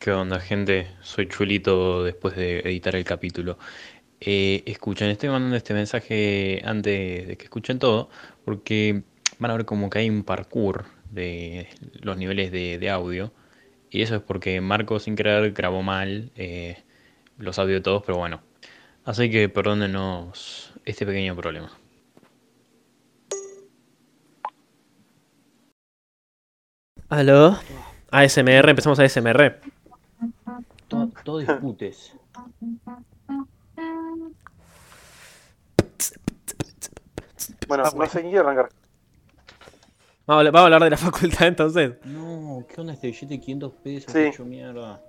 ¿Qué onda, gente? Soy Chulito después de editar el capítulo. Eh, escuchen, estoy mandando este mensaje antes de que escuchen todo, porque van a ver como que hay un parkour de los niveles de, audio. Y eso es porque Marco sin querer grabó mal eh, los audios de todos, pero bueno. Así que perdónenos este pequeño problema. Aló. ASMR, empezamos a ASMR. Todo, todo disputes. Bueno, no sé quiere arrancar. Vamos a, hablar- vamos a hablar de la facultad entonces. No, ¿qué onda este billete de 500 pesos? Sí. Hecho mierda.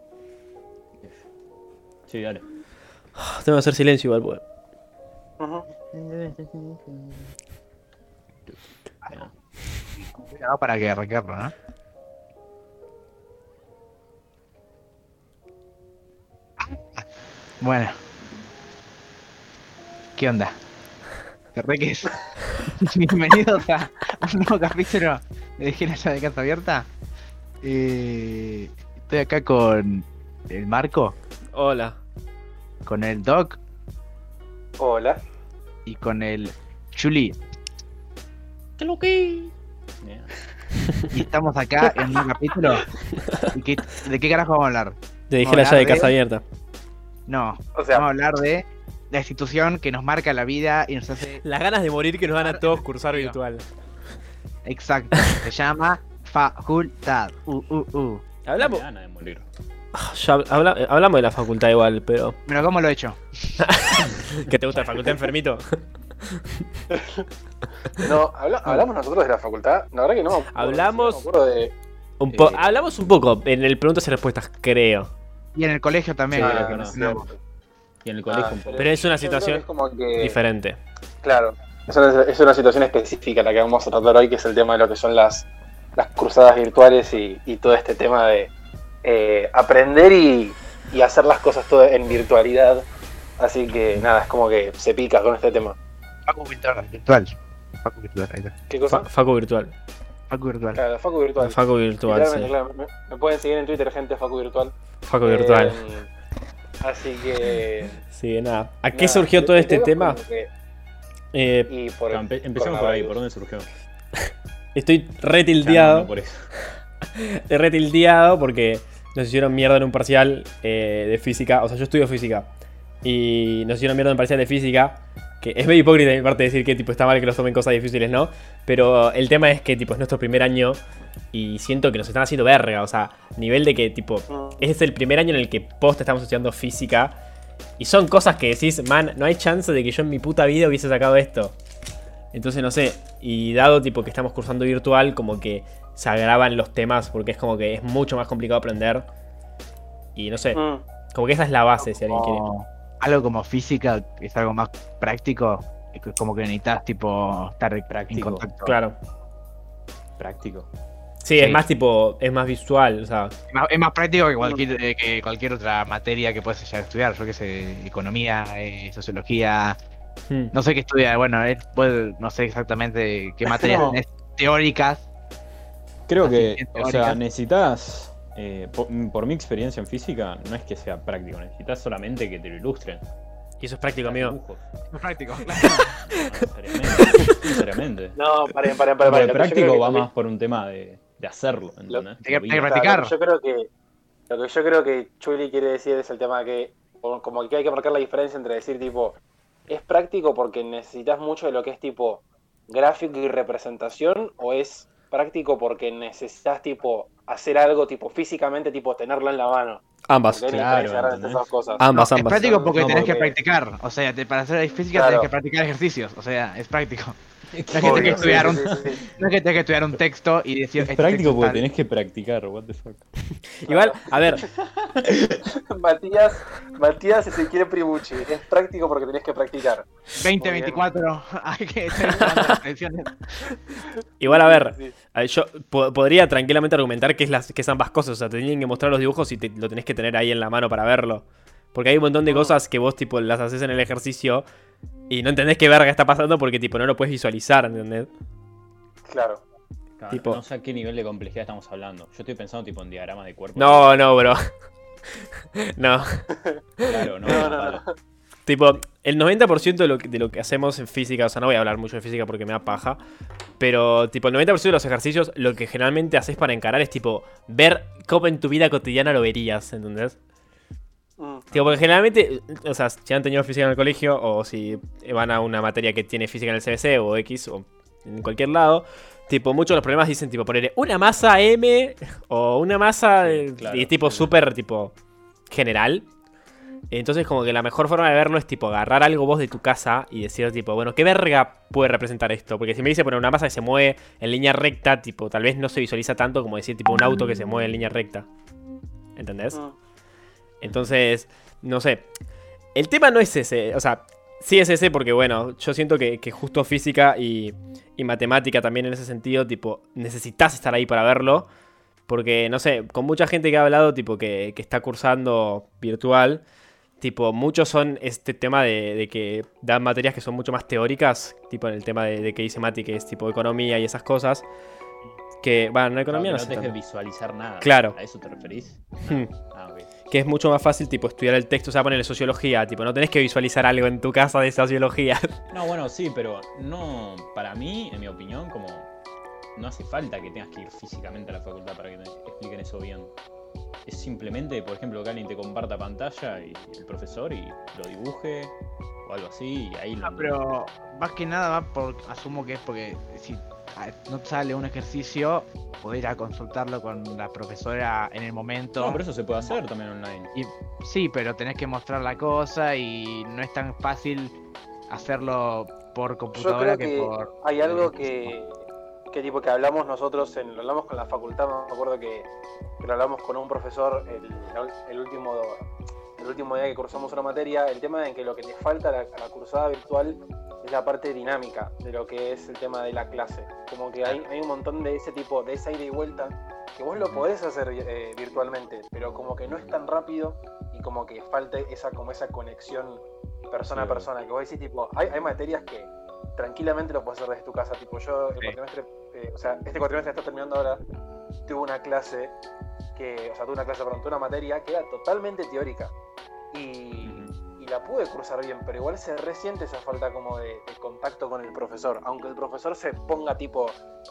Sí, dale. Tengo que hacer silencio igual, pues. No, para que arrancarlo, ¿no? Bueno. ¿Qué onda? Reques. Bienvenidos a un nuevo capítulo de Dejé la llave de casa abierta. Eh, estoy acá con el Marco, Hola. con el Doc Hola. y con el Chuli. Bien. Y estamos acá en un capítulo. ¿Y qué- ¿De qué carajo vamos a hablar? Te dije la llave de hablar casa de- abierta. No, O sea, vamos a hablar de la institución que nos marca la vida y nos hace Las ganas de morir que nos dan a todos cursar virtual. Exacto, se llama facultad. Uh, uh, uh. Hablamos, ganas de morir. ya habla- eh, hablamos de la facultad igual, pero. Pero ¿cómo lo he hecho? ¿Qué te gusta la facultad enfermito? no, habla- hablamos nosotros de la facultad. La verdad que no. Hablamos- no me acuerdo de. Un Eh. Hablamos un poco en el preguntas y respuestas, creo. Y en el colegio también. Creo que no. Y en el colegio Ah, un poco. Pero es una situación es como que- Diferente. Claro. Es una, es una situación específica la que vamos a tratar hoy, que es el tema de lo que son las, las cruzadas virtuales y, y todo este tema de eh, aprender y, y hacer las cosas todo en virtualidad. Así que nada, es como que se pica con este tema. Facu virtual. virtual. Facu virtual, ahí está. ¿Qué cosa? Fa- Facu virtual. Facu virtual. Claro, Facu Virtual. Facu virtual, sí. claro. Me, me pueden seguir en Twitter, gente, Facu Virtual. Facu virtual. Eh, así que. Sí, nada. ¿A qué nada, surgió todo este es tema? que- Eh, y por el empe- empecemos por ahí. ¿por dónde surgió? estoy re Ya, no, tildeado. no por eso. Estoy re tildeado porque nos hicieron mierda en un parcial eh, de física. O sea, yo estudio física. Y nos hicieron mierda en un parcial de física. Que es medio hipócrita de mi parte decir que tipo está mal que nos tomen cosas difíciles, ¿no? Pero el tema es que tipo es nuestro primer año. Y siento que nos están haciendo verga. O sea, nivel de que tipo. Es el primer año en el que post estamos estudiando física. Y son cosas que decís, man, no hay chance de que yo en mi puta vida hubiese sacado esto. Entonces no sé. Y dado tipo que estamos cursando virtual, como que se agravan los temas porque es como que es mucho más complicado aprender. Y no sé, Mm. como que esa es la base si alguien quiere. Algo como física, que es algo más práctico. es que Como que necesitas, tipo, estar en Práctico. contacto. Claro. Práctico. Sí, es más tipo, es más visual, o sea, Es más, es más práctico que cualquier, eh, que cualquier otra materia que puedas llegar a estudiar. Yo qué sé, economía, eh, sociología. hmm. No sé qué estudia. Bueno, puede- no sé exactamente qué materias No. tenés teóricas. Creo que, que o sea, necesitas, eh, por, por mi experiencia en física, no es que sea práctico, necesitas solamente que te lo ilustren. y eso es práctico, amigo. Dibujos. Es práctico. No, necesariamente. No, paren, paren, paren. Pero paren. el Lo práctico va más por un tema de, de hacerlo, ¿entendés? Hay que- hay practicar. Yo creo que lo que yo creo que Chuli quiere decir es el tema de que como que hay que marcar la diferencia entre decir tipo es práctico porque necesitas mucho de lo que es tipo gráfico y representación o es práctico porque necesitas tipo hacer algo tipo físicamente tipo tenerlo en la mano. Ambas. Claro. Ambas, No, es ambas. práctico porque No, tenés porque- que practicar. O sea, te- para hacer física Claro. tenés que practicar ejercicios. O sea, es práctico. No es que tenés Obvio, que estudiar un, sí, sí, sí. no es que tenés que estudiar un texto y decir. Es este práctico porque tenés que practicar, what the fuck. Igual, a ver, Matías, Matías se quiere primuchi. Es práctico porque tenés que practicar. 2024. Hay que tener las atenciones. igual a ver, Sí. yo po- podría tranquilamente argumentar que es, las, que es ambas cosas. O sea, te tienen que mostrar los dibujos y te- lo tenés que tener ahí en la mano para verlo. Porque hay un montón de Mm. cosas que vos tipo las haces en el ejercicio y no entendés qué verga está pasando porque tipo no lo puedes visualizar, ¿entendés? Claro. Claro, Tipo- No sé a qué nivel de complejidad estamos hablando. Yo estoy pensando tipo en diagramas de cuerpo. No, no, bro. No, Claro, no, No, no, palo. no. tipo, el 90% de lo, que- de lo que hacemos en física, o sea, no voy a hablar mucho de física porque me da paja, pero tipo, el 90% de los ejercicios, lo que generalmente haces para encarar es tipo, ver cómo en tu vida cotidiana lo verías, ¿entendés? Mm. Tipo, porque generalmente, o sea, si han tenido física en el colegio o si van a una materia que tiene física en el CBC o X o en cualquier lado, tipo, muchos de los problemas dicen, tipo, poner una masa M o una masa Sí, eh, claro, y tipo sí. súper, tipo, general. Entonces, como que la mejor forma de verlo es, tipo, agarrar algo vos de tu casa y decir, tipo, bueno, ¿qué verga puede representar esto? Porque si me dice poner una masa que se mueve en línea recta, tipo, tal vez no se visualiza tanto como decir, tipo, un auto que se mueve en línea recta. ¿Entendés? Mm. Entonces, no sé. El tema no es ese. O sea, sí es ese porque, bueno, yo siento que, que justo física y, y matemática también en ese sentido, tipo, necesitas estar ahí para verlo. Porque, no sé, con mucha gente que ha hablado, tipo, que, que está cursando virtual, tipo, muchos son este tema de, de que dan materias que son mucho más teóricas, tipo en el tema de, de que dice Mati, que es tipo economía y esas cosas. Que, bueno, no economía no, que sé no te visualizar nada. Claro. ¿A eso te referís? Ah, ok. Que es mucho más fácil tipo estudiar el texto, o sea, ponerle sociología, tipo, no tenés que visualizar algo en tu casa de sociología. No, bueno, sí, pero no, para mí, en mi opinión, como no hace falta que tengas que ir físicamente a la facultad para que te expliquen eso bien. Es simplemente, por ejemplo, que alguien te comparta pantalla y el profesor y lo dibuje o algo así y ahí lo... Ah, pero más que nada por, asumo que es porque si no te sale un ejercicio, podés ir a consultarlo con la profesora en el momento. No, pero eso se puede hacer también online. Y, sí, pero tenés que mostrar la cosa y no es tan fácil hacerlo por Yo computadora creo que, que por. hay algo que, que tipo que hablamos nosotros, en, lo hablamos con la facultad, me acuerdo que, que lo hablamos con un profesor el, el último el último día que cursamos una materia, el tema en que lo que le falta a la, a la cursada virtual es la parte dinámica de lo que es el tema de la clase. Como que hay, hay un montón de ese tipo, de esa ida y vuelta, que vos lo podés hacer eh, virtualmente, pero como que no es tan rápido y como que falta esa, como esa conexión persona a Sí. persona, que vos decís tipo, hay, hay materias que tranquilamente lo puedes hacer desde tu casa, tipo yo el Sí. cuatrimestre, eh, o sea, este cuatrimestre está terminando ahora, tuve una clase que, o sea, tuve una clase, perdón, tuve una materia que era totalmente teórica y, y la pude cursar bien, pero igual se resiente esa falta como de, de contacto con el profesor, aunque el profesor se ponga tipo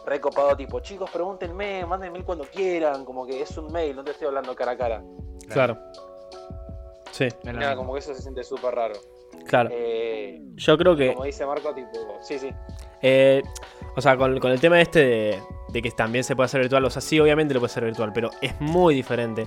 recopado, tipo, chicos, pregúntenme, mándenme mail cuando quieran, como que es un mail, no te estoy hablando cara a cara. Claro. Sí, Nada, como que eso se siente súper raro. claro. Eh, Yo creo que, como dice Marco, tipo, sí, sí. eh, o sea, con, con el tema este de, de que también se puede hacer virtual, o sea, sí, obviamente lo puede hacer virtual, pero es muy diferente.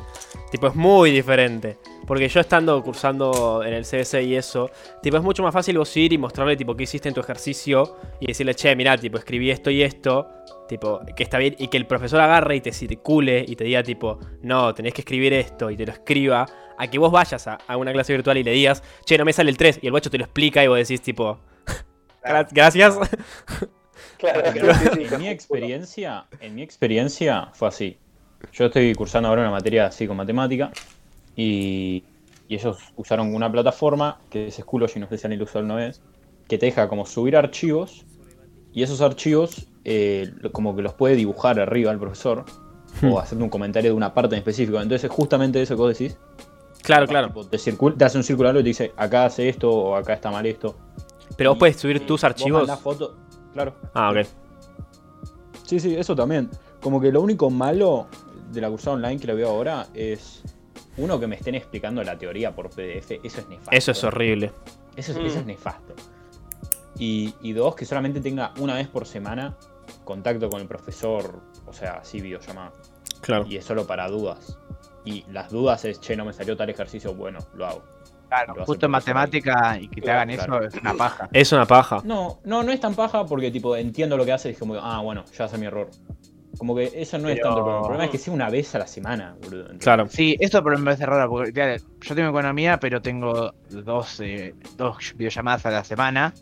Tipo, es muy diferente. Porque yo estando cursando en el CBC y eso, tipo, es mucho más fácil vos ir y mostrarle, tipo, qué hiciste en tu ejercicio y decirle, che, mirá, tipo, escribí esto y esto, tipo, que está bien, y que el profesor agarre y te circule y te diga, tipo, no, tenés que escribir esto y te lo escriba, a que vos vayas a, a una clase virtual y le digas, che, no me sale el 3, y el guacho te lo explica y vos decís, tipo, "Gra- gracias. Claro, Pero sí, sí, en mi experiencia, en mi experiencia fue así. Yo estoy cursando ahora una materia así con matemática y, y ellos usaron una plataforma que es Schoology, no sé si han usado alguna vez, que te deja como subir archivos y esos archivos eh, como que los puede dibujar arriba el profesor o hacerte un comentario de una parte en específico. Entonces justamente eso que vos decís, Claro, claro. tipo, te, te hace un círculo y te dice acá hace esto o acá está mal esto. Pero vos Y- puedes subir tus vos archivos. mandás foto, claro. Ah, ok. Sí, sí, eso también. Como que lo único malo de la cursada online que lo veo ahora es. Uno, que me estén explicando la teoría por PDF. Eso es nefasto. Eso es horrible. Eso es, Mm. eso es nefasto. Y, y dos, que solamente tenga una vez por semana contacto con el profesor. O sea, así videollamada. Claro. Y es solo para dudas. Y las dudas es, che, no me salió tal ejercicio. Bueno, lo hago. Claro, justo en matemática y que te hagan claro. eso es una paja. Es una paja. No, no, no es tan paja porque, tipo, entiendo lo que hace y es como, ah, bueno, ya hace mi error. Como que eso no es Pero- tanto el problema. El problema es que sea una vez a la semana, boludo. Claro. Sí, esto pero me parece raro, porque claro, yo tengo economía, pero tengo dos, eh, dos videollamadas a la semana.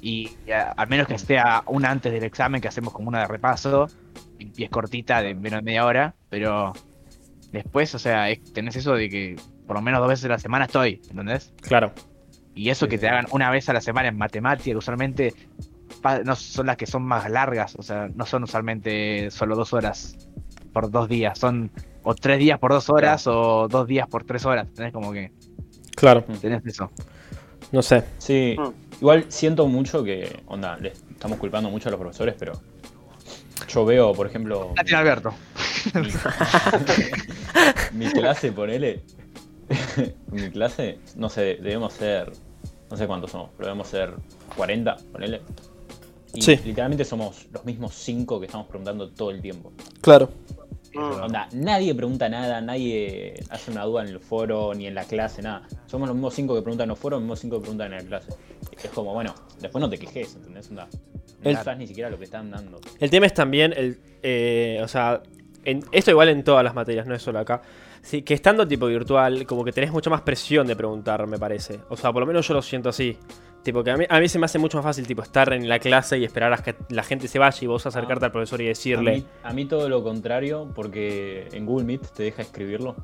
Y a- al menos que sea una antes del examen, que hacemos como una de repaso, y, y es cortita, de menos de media hora, pero después, o sea, es- tenés eso de que por lo menos dos veces a la semana estoy, ¿entendés? Claro. Y eso Sí, que sí. te hagan una vez a la semana en matemática, que usualmente no son las que son más largas, o sea, no son usualmente solo dos horas por dos días, son o tres días por dos horas o dos días por tres horas. Tenés como que Claro, tenés eso. no sé. Sí, Mm. igual siento mucho que, onda, le estamos culpando mucho a los profesores, pero yo veo, por ejemplo, Alberto. mi, mi clase, ponele, mi clase, no sé, debemos ser, no sé cuántos somos, pero debemos ser 40, ponele. Y Sí. literalmente somos los mismos cinco que estamos preguntando todo el tiempo. Claro. Mm. Onda, nadie pregunta nada, nadie hace una duda en el foro ni en la clase, nada. Somos los mismos cinco que preguntan en los foros, los mismos cinco que preguntan en la clase. Es como, bueno, después no te quejes, ¿entendés? Onda, no El- sabes ni siquiera lo que están dando. El tema es también, el, eh, o sea, en- esto igual en todas las materias, no es solo acá. Sí, que estando tipo virtual, como que tenés mucha más presión de preguntar, me parece. O sea, por lo menos yo lo siento así. Tipo, que a mí, a mí se me hace mucho más fácil, tipo, estar en la clase y esperar a que la gente se vaya y vos acercarte Ah. al profesor y A decirle. mí, a mí todo lo contrario, porque en Google Meet te deja escribirlo.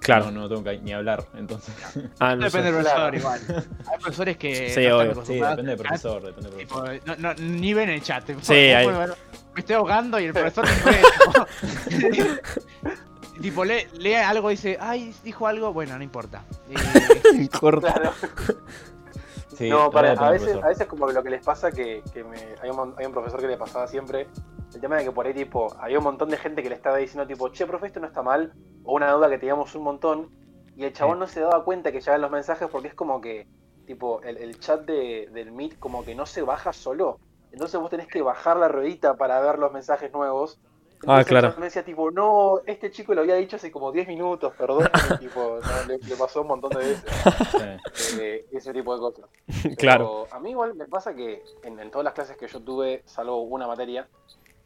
claro. No, no tengo que ni hablar, entonces. Ah, no Depende del profesor igual. Hay profesores que Sí, no obvio. Sí, depende del a- profesor, depende del tipo, profesor. no, no, ni ven el chat. Sí, bueno, me estoy ahogando y el profesor ve, tipo, lee, lee algo y dice, ay, dijo algo, bueno, no importa. Eh. Claro. Sí, no, para, a veces, profesor. a veces como que lo que les pasa que, que me, hay, un, hay un profesor que le pasaba siempre, el tema de que por ahí tipo, había un montón de gente que le estaba diciendo tipo, che, profe, esto no está mal, o una duda que teníamos un montón, y el chabón no se daba cuenta que llegaban los mensajes porque es como que, tipo, el, el chat de, del Meet como que no se baja solo, entonces vos tenés que bajar la ruedita para ver los mensajes nuevos. Ah, Entonces el claro. Me decía tipo, no, este chico lo había dicho hace como 10 minutos, perdón, y, tipo, no, le, le pasó un montón de veces eh, ese tipo de cosas. Claro. Pero a mí igual me pasa que en, en todas las clases que yo tuve, salvo una materia,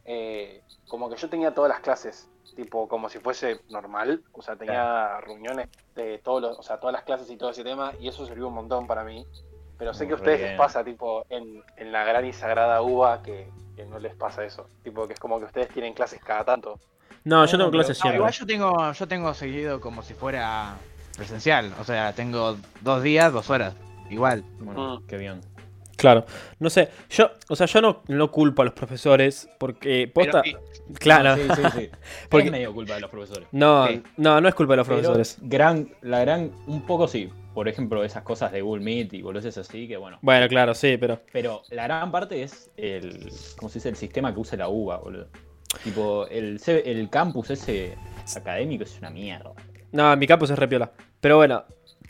eh, como que yo tenía todas las clases, tipo como si fuese normal, o sea, tenía reuniones de todos los, o sea, todas las clases y todo ese tema, y eso sirvió un montón para mí. Pero sé Muy que a ustedes bien. les pasa, tipo, en, en la gran y sagrada uva, que, que no les pasa eso. Tipo, que es como que ustedes tienen clases cada tanto. No, yo tengo clases no, siempre. igual yo tengo, yo tengo seguido como si fuera presencial. O sea, tengo dos días, dos horas. Igual. Bueno, Mm. qué bien. Claro. No sé, yo, o sea, yo no, no culpo a los profesores porque posta. Pero, claro. Sí, sí, sí. Porque- Es medio culpa de los profesores. No, Sí. no, no es culpa de los Pero profesores. gran, la gran, un poco sí. Por ejemplo, esas cosas de Google Meet y boludeces así, que bueno. Bueno, claro, sí, pero. Pero la gran parte es el, ¿cómo se dice? El sistema que usa la UBA, boludo. Tipo, el, C- el campus ese académico es una mierda. No, mi campus es repiola. Pero bueno,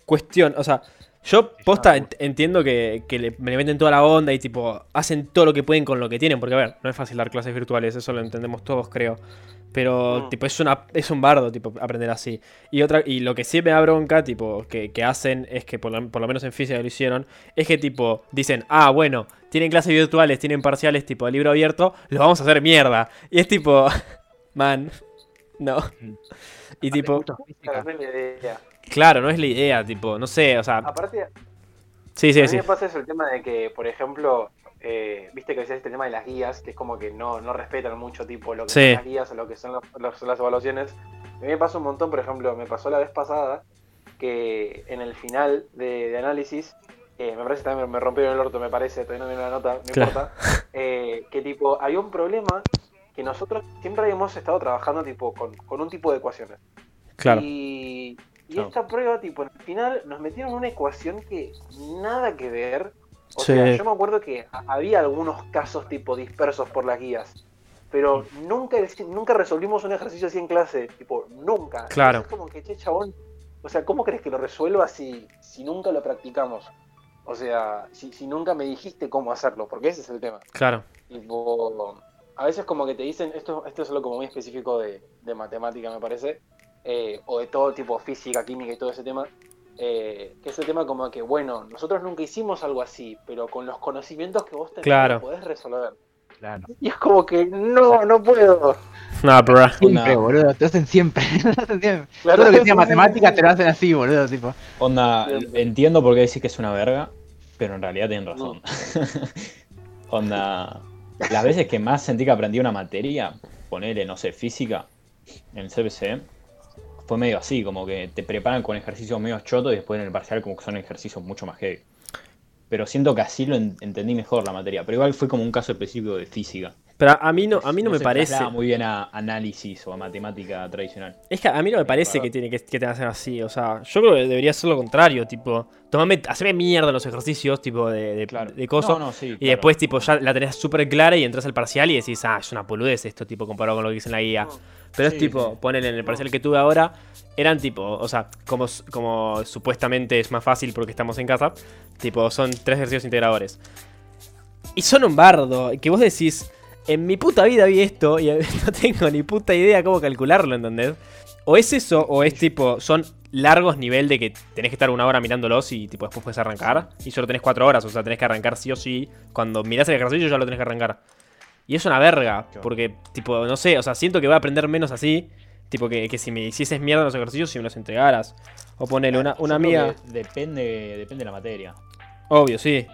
cuestión, o sea, yo posta ent- entiendo que, que le, me le meten toda la onda y tipo, hacen todo lo que pueden con lo que tienen, porque a ver, no es fácil dar clases virtuales, eso lo entendemos todos, creo. Pero, Mm. tipo, es una es un bardo, tipo, aprender así. Y otra y lo que sí me da bronca, tipo, que, que hacen, es que por lo, por lo menos en física lo hicieron, es que, tipo, dicen, ah, bueno, tienen clases virtuales, tienen parciales, tipo, de libro abierto, los vamos a hacer mierda. Y es tipo, man, no. Y tipo. Claro, no es la idea. Es tipo, no sé, o sea. Aparte, Sí, a sí, mí sí. me pasa eso el tema de que, por ejemplo, eh, viste que decías este tema de las guías, que es como que no, no respetan mucho tipo lo que Sí. son las guías o lo que son los- los- las evaluaciones. A mí me pasa un montón, por ejemplo, me pasó la vez pasada que en el final de, de análisis, eh, me parece también me rompieron el orto, me parece, todavía no viene la nota, no Claro. importa, eh, que tipo, había un problema que nosotros siempre habíamos estado trabajando tipo con, con un tipo de ecuaciones. Claro. Y, y esta prueba, tipo, al final nos metieron una ecuación que nada que ver. O Sí. sea, yo me acuerdo que había algunos casos tipo dispersos por las guías. Pero nunca, nunca resolvimos un ejercicio así en clase. Tipo, nunca. Claro. Entonces, Es como que, che, chabón. O sea, ¿cómo crees que lo resuelva si, si nunca lo practicamos? O sea, si, si nunca me dijiste cómo hacerlo, porque ese es el tema. Claro. Tipo, a veces como que te dicen, esto, esto es algo como muy específico de, de matemática, me parece, eh, o de todo tipo física, química y todo ese tema, eh, que es el tema como que, bueno, nosotros nunca hicimos algo así, pero con los conocimientos que vos tenés Claro. podés resolver. Claro. Y es como que, no, no puedo. No, bro. Siempre, boludo. Te hacen siempre. Claro, Todo lo que sea sí, matemática sí. te lo hacen así, boludo. Tipo. Onda, entiendo por qué decís que es una verga, pero en realidad tienen razón. Onda, las veces que más sentí que aprendí una materia, ponerle, no sé, física, en el CPC, fue medio así, como que te preparan con ejercicios medio chotos y después en el parcial como que son ejercicios mucho más heavy. Pero siento que así lo en- entendí mejor la materia, pero igual fue como un caso específico de física. Pero a- mí no, a mí no, me se parece. muy bien a análisis o a matemática tradicional. Es que a mí no me parece que tiene que, que te hacen así. O sea, yo creo que debería ser lo contrario. Tipo, tomame, haceme mierda los ejercicios, tipo, de, de, Claro. de coso. No, no, sí, Y claro. después, tipo, ya la tenés súper clara y entras al parcial y decís, ah, es una poludez esto, tipo, comparado con lo que dice en la guía. Pero es tipo, sí. ponele en el parcial que tuve ahora, eran tipo, o sea, como, como supuestamente es más fácil porque estamos en casa, tipo, son tres ejercicios integradores. Y son un bardo, que vos decís, en mi puta vida vi esto y no tengo ni puta idea cómo calcularlo, ¿entendés? O es eso, o es tipo, son largos nivel de que tenés que estar una hora mirándolos y tipo después puedes arrancar. Y solo tenés cuatro horas, o sea, tenés que arrancar sí o sí. Cuando mirás el ejercicio ya lo tenés que arrancar. Y es una verga, porque, tipo, no sé, o sea, siento que voy a aprender menos así. Tipo, que, que si me hicieses mierda los ejercicios, si me los entregaras. O ponele una, una creo amiga. Depende, depende de la materia. Obvio, sí.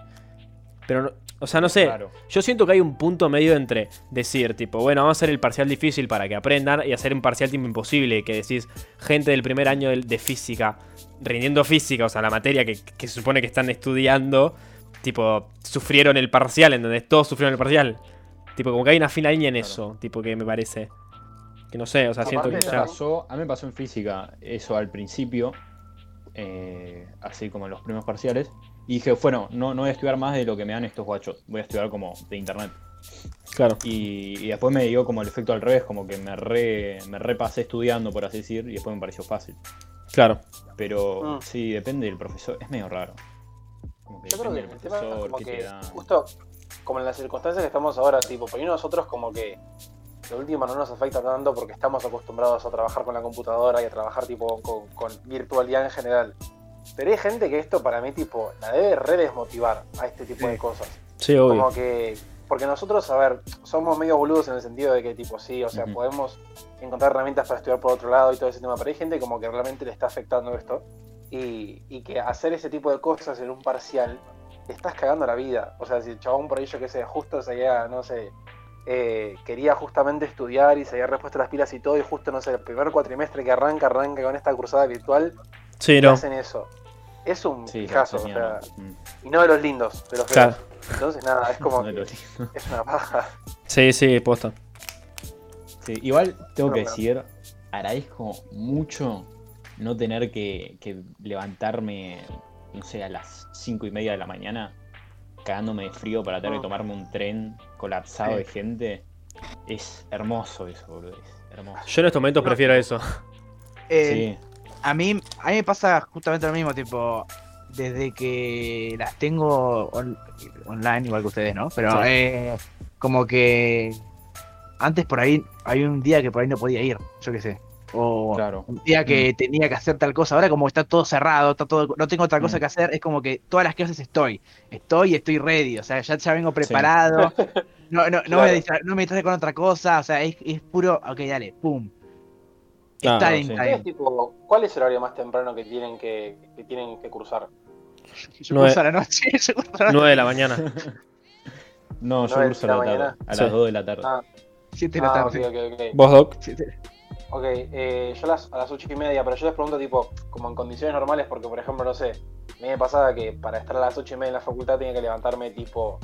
Pero, no- o sea, no sé. Claro. Yo siento que hay un punto medio entre decir, tipo, bueno, vamos a hacer el parcial difícil para que aprendan y hacer un parcial tipo imposible. Que decís, gente del primer año de, de física, rindiendo física, o sea, la materia que, que se supone que están estudiando, tipo, sufrieron el parcial, en donde todos sufrieron el parcial. Tipo, como que hay una fina línea en Claro. eso, tipo, que me parece. Que no sé, o sea, siento que Aparte ya. pasó, a mí me pasó en física eso al principio, eh, así como en los primeros parciales, y dije, bueno, no, no voy a estudiar más de lo que me dan estos guachos, voy a estudiar como de internet. Claro. Y, y después me dio como el efecto al revés, como que me, re, me repasé estudiando, por así decir, y después me pareció fácil. Claro. Pero Mm. sí, depende del profesor, es medio raro. Como que Yo creo que el del tema es profesor, como te justo como en las circunstancias que estamos ahora, tipo, por ahí nosotros como que lo último no nos afecta tanto porque estamos acostumbrados a trabajar con la computadora y a trabajar tipo con, con virtualidad en general. Pero hay gente que esto para mí tipo la debe redesmotivar a este tipo Sí. de cosas. Sí, obvio. Como que porque nosotros, a ver, somos medio boludos en el sentido de que tipo sí, o sea, podemos encontrar herramientas para estudiar por otro lado y todo ese tema, pero hay gente como que realmente le está afectando esto y, y que hacer ese tipo de cosas en un parcial te estás cagando la vida. O sea, si el chabón por ahí, yo que sé, justo se había, no sé, eh, quería justamente estudiar y se había repuesto las pilas y todo, y justo, no sé, el primer cuatrimestre que arranca, arranca con esta cruzada virtual, Sí, no. hacen eso. Es un Sí, pijazo, o genial. sea, Mm. y no de los lindos, de los Claro. Entonces, nada, es como No es una paja. Sí, sí, posta. Sí, igual tengo No, que claro. decir, agradezco mucho no tener que, que levantarme, no sé, a las cinco y media de la mañana, cagándome de frío para tener que Mm. tomarme un tren colapsado Sí. de gente. Es hermoso eso, boludo. Es hermoso. Yo en estos momentos No. prefiero eso. Eh, Sí, a mí, a mí me pasa justamente lo mismo, tipo, desde que las tengo on- online, igual que ustedes, ¿no? Pero Sí. eh, como que antes por ahí, hay un día que por ahí no podía ir, yo qué sé. O claro. un día que tenía que hacer tal cosa. Ahora como está todo cerrado, está todo, no tengo otra cosa Mm. que hacer, es como que todas las clases estoy. Estoy y estoy ready. O sea, ya, ya vengo preparado. No, no, no, Claro. me distra- no me distrae con otra cosa. O sea, es, es puro, ok, dale, pum. Ah, Está no, en sí. Ustedes, tipo, ¿Cuál es el horario más temprano que tienen que, que tienen que cruzar? Yo Nueve- curso a la noche, yo curso a la 9 de la mañana. No, yo curso a la la tarde, a Sí. las 2 de la tarde. Ah, 7 de la ah, tarde. ok, ok, ok. ¿Vos, Doc? Siete- Ok, eh, yo las, a las ocho y media, pero yo les pregunto tipo, como en condiciones normales, porque por ejemplo, no sé, a mí me pasaba que para estar a las ocho y media en la facultad tenía que levantarme tipo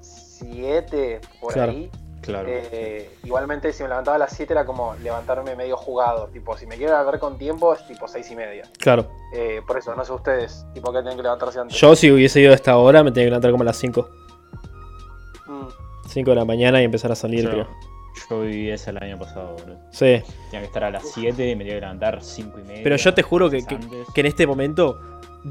7 por Claro. ahí. Claro. Eh, igualmente si me levantaba a las 7 era como levantarme medio jugado, tipo, si me quiero levantar con tiempo es tipo seis y media. Claro. Eh, por eso, no sé ustedes, tipo que tienen que levantarse antes. Yo si hubiese ido a esta hora me tenía que levantar como a las 5. Mm, 5 de la mañana y empezar a salir, Yo, creo. Yo viví esa el año pasado, boludo. Sí. Tenía que estar a las 7 y me tenía que levantar 5 y media. Pero yo te juro que, que, en este momento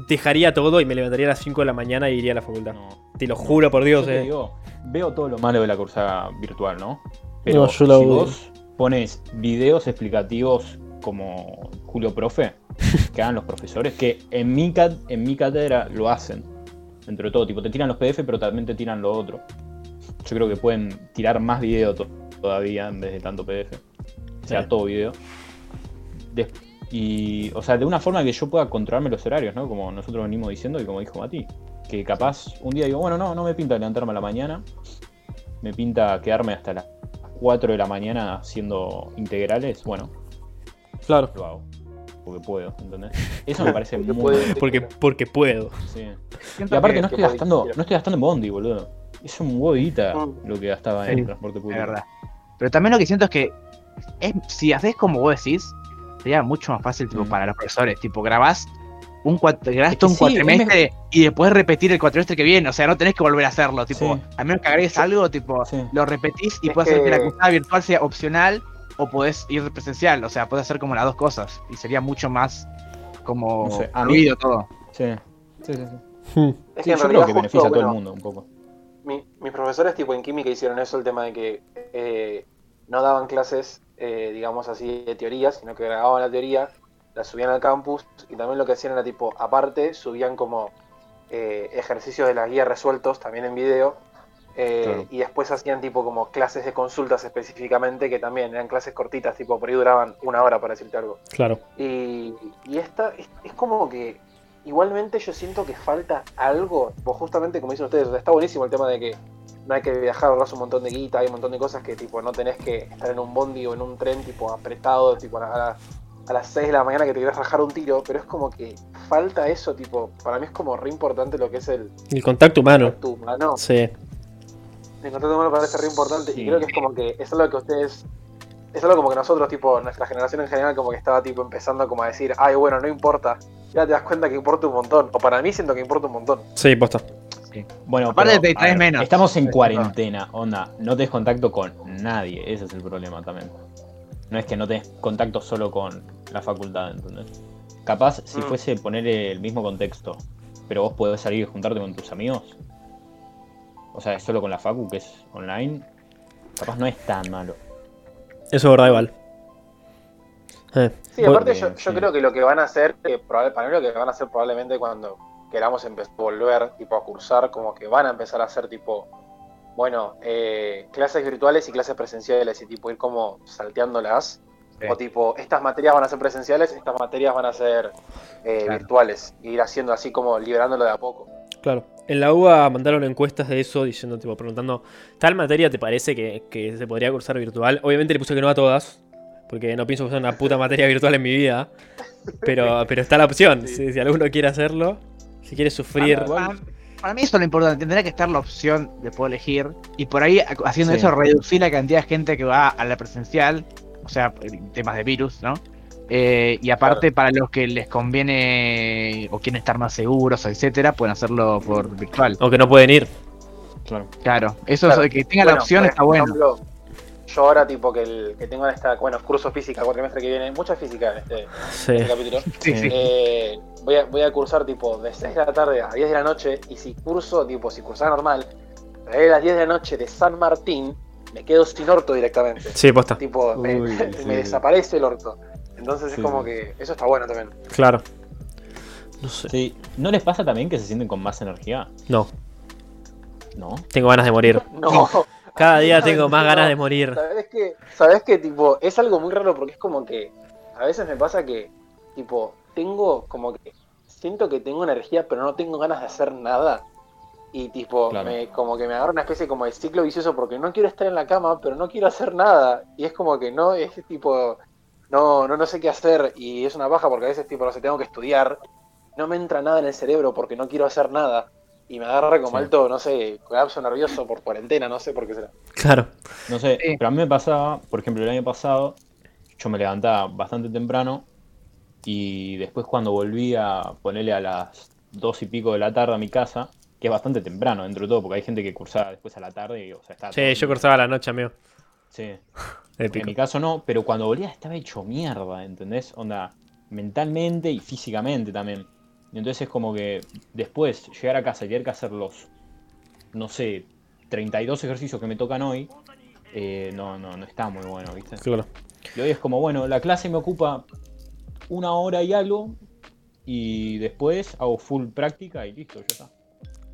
dejaría todo y me levantaría a las 5 de la mañana y iría a la facultad. No. Te lo juro por Dios, eh. digo, veo todo lo malo de la cursada virtual, ¿no? Pero No, yo la si vos pones videos explicativos como Julio Profe, que hagan los profesores, que en mi, cat- en mi cátedra lo hacen, dentro de todo, tipo, te tiran los PDF, pero también te tiran lo otro. Yo creo que pueden tirar más video todavía en vez de tanto PDF. O sea, Sí. todo video. Y, o sea, de una forma que yo pueda controlarme los horarios, ¿no? Como nosotros venimos diciendo y como dijo Mati. Que capaz un día digo, bueno, no, no me pinta levantarme a la mañana. Me pinta quedarme hasta las 4 de la mañana haciendo integrales. Bueno, Claro. lo hago. Porque puedo, ¿entendés? Eso me parece Porque muy... puede- Porque, porque puedo. sí. Y aparte que- no estoy gastando, no estoy gastando en Bondi, boludo. Es un guita Mm. lo que gastaba Sí, en transporte Es público. verdad. Pero también lo que siento es que es, si haces como vos decís, sería mucho más fácil tipo, Mm. para los profesores. Tipo, grabás un, cuat- grabás Es que todo un sí, cuatrimestre y después repetir el cuatrimestre que viene. O sea, no tenés que volver a hacerlo. Tipo, Sí. a menos que agregues algo, tipo, Sí. lo repetís y Es puedes hacer que la cursada virtual sea opcional o podés ir presencial. O sea, podés hacer como las dos cosas. Y sería mucho más como No sé, a mí- todo. Sí. Sí, sí, sí. Hmm. Es que yo creo que justo, beneficia a todo el mundo un poco. Mi- mis profesores tipo en química hicieron eso, el tema de que eh, no daban clases, eh, digamos así, de teoría, sino que grababan la teoría, la subían al campus y también lo que hacían era tipo, aparte, subían como eh, ejercicios de la guía resueltos también en video. Claro. Y después hacían tipo como clases de consultas específicamente, que también eran clases cortitas, tipo por ahí duraban una hora para decirte algo. Claro. Y, y esta es, es como que igualmente yo siento que falta algo, pues justamente como dicen ustedes, está buenísimo el tema de que no hay que viajar, ahorras un montón de guita, hay un montón de cosas que tipo no tenés que estar en un bondi o en un tren tipo apretado, tipo a, la- a las 6 de la mañana que te querés rajar un tiro, pero es como que falta eso, tipo, para mí es como re importante lo que es el El contacto humano. contacto humano. Sí. El contacto humano parece re importante Sí. y creo que es como que es algo que ustedes es algo como que nosotros, tipo, nuestra generación en general, como que estaba tipo empezando como a decir, ay bueno, no importa. Ya te das cuenta que importa un montón. O para mí siento que importa un montón. Sí, posta. Bueno, Aparte pero, ver, menos. Estamos en cuarentena, onda. No tenés contacto con nadie. Ese es el problema también. No es que no tenés contacto solo con la facultad, ¿entendés? Capaz, si Mm. fuese poner el mismo contexto, pero vos podés salir y juntarte con tus amigos. O sea, es solo con la facu, que es online. Capaz no es tan malo. Eso es verdad, igual. Eh, Sí, aparte yo, yo sí. creo que lo que van a hacer, que probable- para mí lo que van a hacer probablemente cuando queramos empezar a volver tipo a cursar, como que van a empezar a hacer tipo, bueno, eh, clases virtuales y clases presenciales y tipo ir como salteándolas. Sí. O tipo, estas materias van a ser presenciales, estas materias van a ser eh, Claro. virtuales. Y ir haciendo así como liberándolo de a poco. Claro. En la UBA mandaron encuestas de eso, diciendo, tipo, preguntando, ¿tal materia te parece que, que se podría cursar virtual? Obviamente le puse que no a todas, porque no pienso usar una puta materia virtual en mi vida. Pero, pero está la opción, Sí. si, si alguno quiere hacerlo, si quiere sufrir. Para, para mí eso es lo importante, tendrá que estar la opción de poder elegir y por ahí ac- haciendo Sí. eso reducir la cantidad de gente que va a la presencial, o sea, temas de virus, ¿no? Eh, y aparte para los que les conviene o quieren estar más seguros, etcétera, pueden hacerlo por virtual. Aunque no pueden ir. Claro. Claro, eso Claro. es- que tenga la opción está bueno. ejemplo, Yo ahora tipo que, el, que tengo esta, bueno, curso física, cuatrimestre que viene, mucha física en este, Sí. en este capítulo. Sí, sí. Eh, voy, a, voy a cursar tipo de 6 de la tarde a 10 de la noche y si curso, tipo, si cursaba normal, a las 10 de la noche de San Martín, me quedo sin orto directamente. Sí, posta. Tipo, me, Uy, me sí. desaparece el orto. Entonces Sí, es como que eso está bueno también. Claro. No sé. Sí. ¿No les pasa también que se sienten con más energía? No, ¿No? tengo ganas de morir. No. Cada día tengo más ganas de morir. ¿Sabes qué? ¿Sabes qué? Tipo, es algo muy raro porque es como que a veces me pasa que, tipo, tengo como que siento que tengo energía, pero no tengo ganas de hacer nada. Y tipo, Claro. me, como que me agarra una especie como de ciclo vicioso porque no quiero estar en la cama, pero no quiero hacer nada. Y es como que no, es tipo, no, no, no sé qué hacer. Y es una baja porque a veces, tipo, no sé, tengo que estudiar. No me entra nada en el cerebro porque no quiero hacer nada. Y me agarra como Sí. alto, no sé, colapso nervioso por cuarentena, no sé por qué será. Claro. No sé, Sí. pero a mí me pasaba, por ejemplo, el año pasado, yo me levantaba bastante temprano y después cuando volví a ponerle a las dos y pico de la tarde a mi casa, que es bastante temprano dentro de todo, porque hay gente que cursaba después a la tarde y, o sea, está Sí, yo cursaba la noche, amigo. Sí. En mi caso no, pero cuando volvía estaba hecho mierda, ¿entendés? Onda, mentalmente y físicamente también. Y entonces es como que después llegar a casa y tener que hacer los, no sé, 32 ejercicios que me tocan hoy, eh, no, no, no está muy bueno, ¿viste? Claro. Y hoy es como, bueno, la clase me ocupa una hora y algo y después hago full práctica y listo, ya está.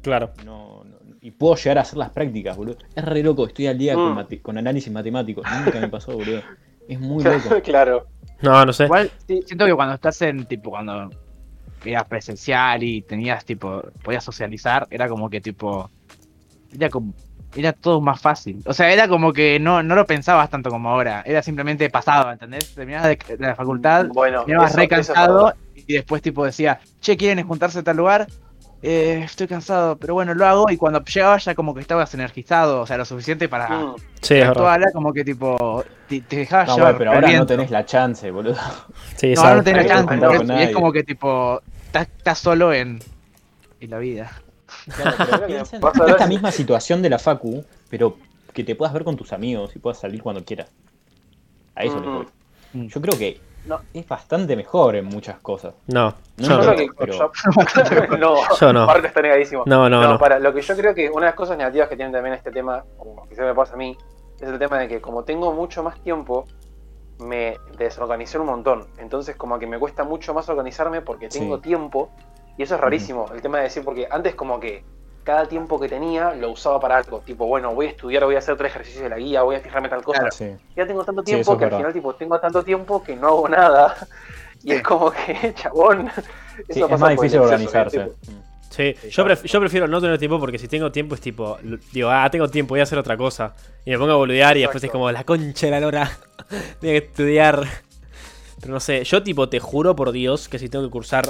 Claro. No, no- y puedo llegar a hacer las prácticas, boludo. Es re loco, estoy al día con, Mm. con análisis matemático. Nunca me pasó, boludo. Es muy loco. claro. No, no sé. Igual Sí. siento que cuando estás en tipo cuando eras presencial y tenías tipo podías socializar, era como que tipo era como era todo más fácil. O sea, era como que no, no lo pensabas tanto como ahora. Era simplemente pasado, ¿entendés? Terminabas de, de la facultad, Bueno, terminabas eso- re eso es cansado verdad. y después tipo decía, che, ¿quieren juntarse a tal lugar? Eh, estoy cansado, pero bueno, lo hago y cuando llegaba ya como que estabas energizado, o sea, lo suficiente para Mm, Sí, es verdad. actuar, como que tipo, te, te dejabas No, llevar bueno, pero ahora no tenés la chance, boludo. Sí, No, ahora no tenés la chance, por eso, y es como que tipo, estás, solo en, en la vida. Claro, pero esta misma situación de la Facu, pero que te puedas ver con tus amigos y puedas salir cuando quieras. A eso le Ujú. voy. Yo creo que No. es bastante mejor en muchas cosas. No, No, yo Yo no. creo que pero- yo- no, Yo no. Marco está negadísimo. No, no, no. para lo que yo creo que una de las cosas negativas que tiene también este tema, como quizá me pasa a mí, es el tema de que como tengo mucho más tiempo, me desorganicé un montón. Entonces como que me cuesta mucho más organizarme porque tengo Sí. tiempo. Y eso es rarísimo, el tema de decir, porque antes como que cada tiempo que tenía lo usaba para algo. Tipo, bueno, voy a estudiar, voy a hacer tres ejercicios de la guía, voy a fijarme tal cosa. Claro. Sí. Ya tengo tanto tiempo que al final tipo tengo tanto tiempo que no hago nada. Y es como que, chabón. Sí, eso es pasa más difícil organizarse. ¿viste? Sí, yo, pref- yo prefiero no tener tiempo porque si tengo tiempo es tipo, digo, ah, tengo tiempo, voy a hacer otra cosa. Y me pongo a boludear y después es Exacto. como, la concha de la lora, tengo que estudiar. Pero no sé, yo tipo, te juro por Dios que si tengo que cursar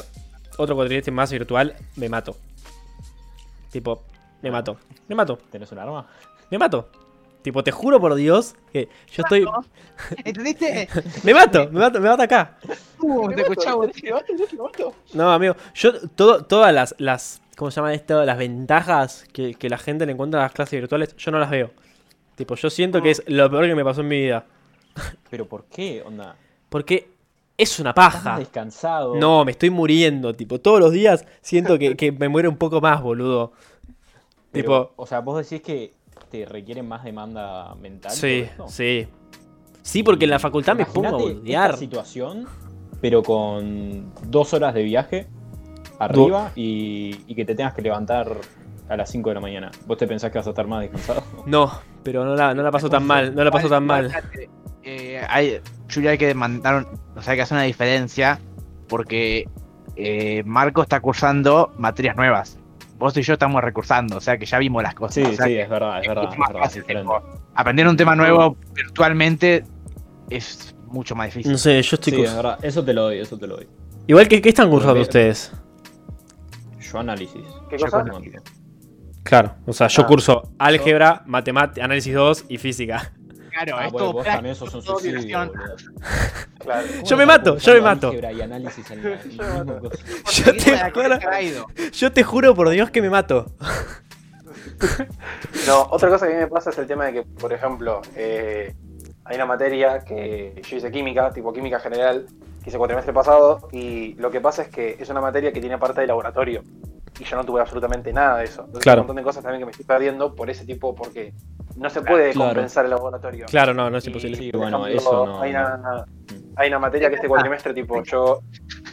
otro cuatrimestre más virtual, me mato. Tipo, me mato, me mato, ¿Tenés un arma? me mato. Tipo, te juro por Dios que yo estoy... ¿Entendiste? Me mato, me mato, me mato acá. Uh, te escuchaba. No, amigo, yo todo, todas las, las, ¿cómo se llama esto? Las ventajas que, que la gente le encuentra a las clases virtuales, yo no las veo. Tipo, yo siento que es lo peor que me pasó en mi vida. ¿Pero por qué? Onda. Porque es una paja. descansado. No, me estoy muriendo, tipo, todos los días siento que, que me muero un poco más, boludo. Pero, tipo- O sea, vos decís que te requiere más demanda mental. Sí, sí. Sí, porque en la facultad me pongo a boludear. esta situación, pero con dos horas de viaje arriba y, y que te tengas que levantar a las 5 de la mañana. ¿Vos te pensás que vas a estar más descansado? No, pero no la, no la pasó tan mal, no la pasó tan mal. Eh, hay, Julia, hay que mandar, o sea, hay que hacer una diferencia porque eh, Marco está cursando materias nuevas. Vos y yo estamos recursando, o sea que ya vimos las cosas. Sí, o sea sí, es verdad, es verdad. mucho Es más verdad, fácil, es diferente. tipo, aprender un tema nuevo virtualmente es mucho más difícil. No sé, yo estoy Sí, es verdad. Eso te lo doy, eso te lo doy. Igual que, ¿qué están cursando ustedes? Yo análisis. ¿Qué Yo cosa? Claro, o sea, yo Ah. curso álgebra, matemática, análisis 2 y física. Claro, Ah, es bueno, vos también sos un suicidio. Claro. ¿Cómo Yo me mato, yo me mato. álgebra y análisis en la- en el mismo coso? Yo te, juro, yo te por Dios que me mato. No, otra cosa que a mí me pasa es el tema de que, por ejemplo, eh, hay una materia que yo hice química, tipo química general, que hice cuatrimestre pasado, y lo que pasa es que es una materia que tiene parte de laboratorio, y yo no tuve absolutamente nada de eso. Entonces Claro. hay un montón de cosas también que me estoy perdiendo por ese tipo, porque no se puede Claro. compensar el laboratorio. Claro, no, no es Y, imposible. Sí, bueno, ejemplo, eso no- Hay no. una, hay una materia que este cuatrimestre, tipo, yo,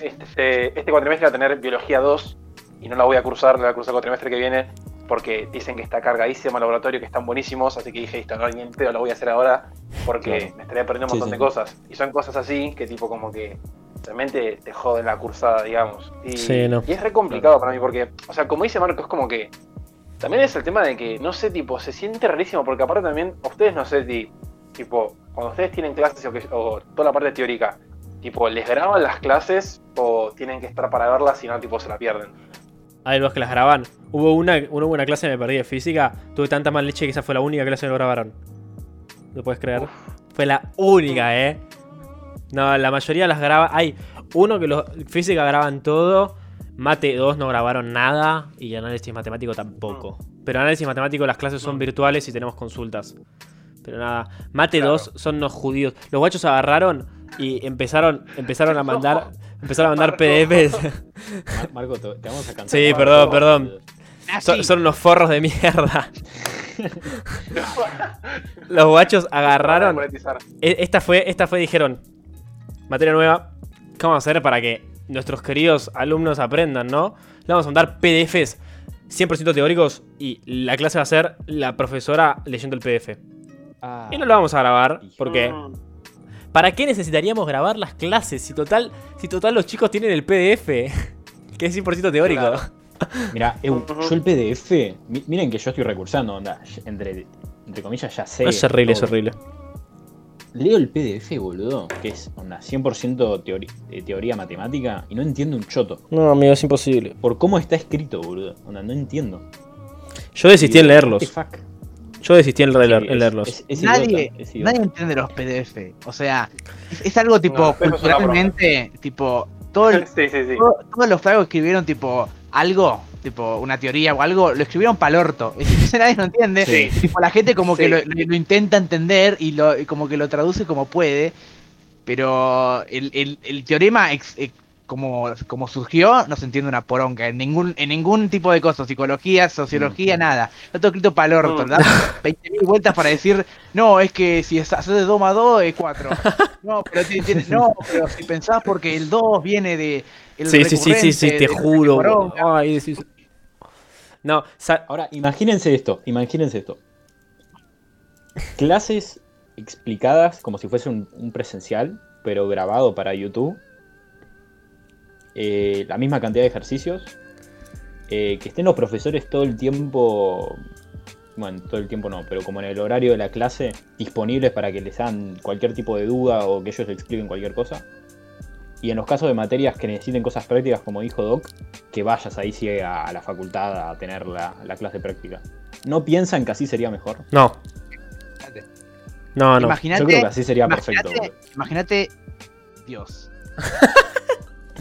este, este cuatrimestre va a tener biología 2 y no la voy a cursar, la voy a cursar el cuatrimestre que viene porque dicen que está cargadísima el laboratorio, que están buenísimos, así que dije, listo, no, ni pedo lo voy a hacer ahora porque Claro. me estaría perdiendo un montón sí. de cosas. Y son cosas así que tipo como que realmente te joden la cursada, digamos. Y, Sí, no. y es re complicado para mí porque, o sea, como dice Marco, es como que también es el tema de que, no sé, tipo, se siente rarísimo porque aparte también, ustedes no sé, ti- tipo, cuando ustedes tienen clases o, que- o toda la parte teórica, tipo, ¿les graban las clases o tienen que estar para verlas y no, tipo, se la pierden? Hay los que las graban. Hubo una, una, una clase me perdí de física. Tuve tanta mal leche que esa fue la única clase que lo grabaron. ¿Lo puedes creer? Fue la única, ¿eh? No, la mayoría las graba. Hay uno que los física graban todo. Mate 2 no grabaron nada. Y análisis matemático tampoco. Pero análisis matemático las clases son virtuales y tenemos consultas. Pero nada. Mate Claro. 2 son unos judíos. Los guachos agarraron y empezaron, empezaron a mandar. Empezaron a mandar. PDFs. Mar- Marco, te, te vamos a cantar. Sí, perdón, perdón. Ah, Son, son unos forros de mierda. Los guachos agarraron. E- Esta fue, esta fue, dijeron, materia nueva, ¿qué vamos a hacer para que nuestros queridos alumnos aprendan, no? Le vamos a mandar PDFs 100% teóricos y la clase va a ser la profesora leyendo el PDF. Ah, Y no lo vamos a grabar porque Mm. ¿para qué necesitaríamos grabar las clases si total si total los chicos tienen el PDF que es 100% teórico? Claro. Mira, eu, Ujú. yo el PDF, mi- miren que yo estoy recursando, onda, entre, entre comillas ya sé. es horrible, es horrible. leo el PDF, boludo, que es una 100% teori- eh, teoría matemática, y no entiendo un choto. No, amigo, es imposible. Por cómo está escrito, boludo. Onda, no entiendo. Yo desistí en leerlos. what the fuck. Yo desistí en, leer- Sí, en es- leerlos. es- es nadie, idiota, es idiota. nadie entiende los PDF. O sea, es, es algo tipo No, eso culturalmente, tipo, todo el- Sí, sí, sí. todo- todos los fragos escribieron tipo algo, tipo una teoría o algo, lo escribieron pa'l orto. Entonces nadie lo entiende. Tipo, la gente como que Sí. lo, lo- lo intenta entender y, lo, y como que lo traduce como puede. Pero el, el- el teorema ex- eh, como, como surgió, no se entiende una poronga. En ningún, en ningún tipo de cosas, psicología, sociología, Mm. nada. Está todo escrito pa'l orto. Mm. ¿verdad? 20.000 vueltas para decir, no, es que si es- haces de 2 más 2 es 4. No, pero, no, si pensás porque el 2 viene de. El Sí, sí, sí, sí, sí, te juro. de poronga. Ay, sí, sí. No, Ahora, imagínense esto, imagínense esto. Clases explicadas como si fuese un, un presencial, pero grabado para YouTube. Eh, la misma cantidad de ejercicios. eh, que estén los profesores todo el tiempo. Bueno, todo el tiempo no, pero como en el horario de la clase, disponibles para que les hagan cualquier tipo de duda o que ellos le expliquen cualquier cosa. Y en los casos de materias que necesiten cosas prácticas, como dijo Doc, que vayas ahí sí a, la facultad a tener la, la clase práctica. ¿No piensan que así sería mejor? no. No, no. Imagínate, Yo creo que así sería perfecto. imagínate Dios.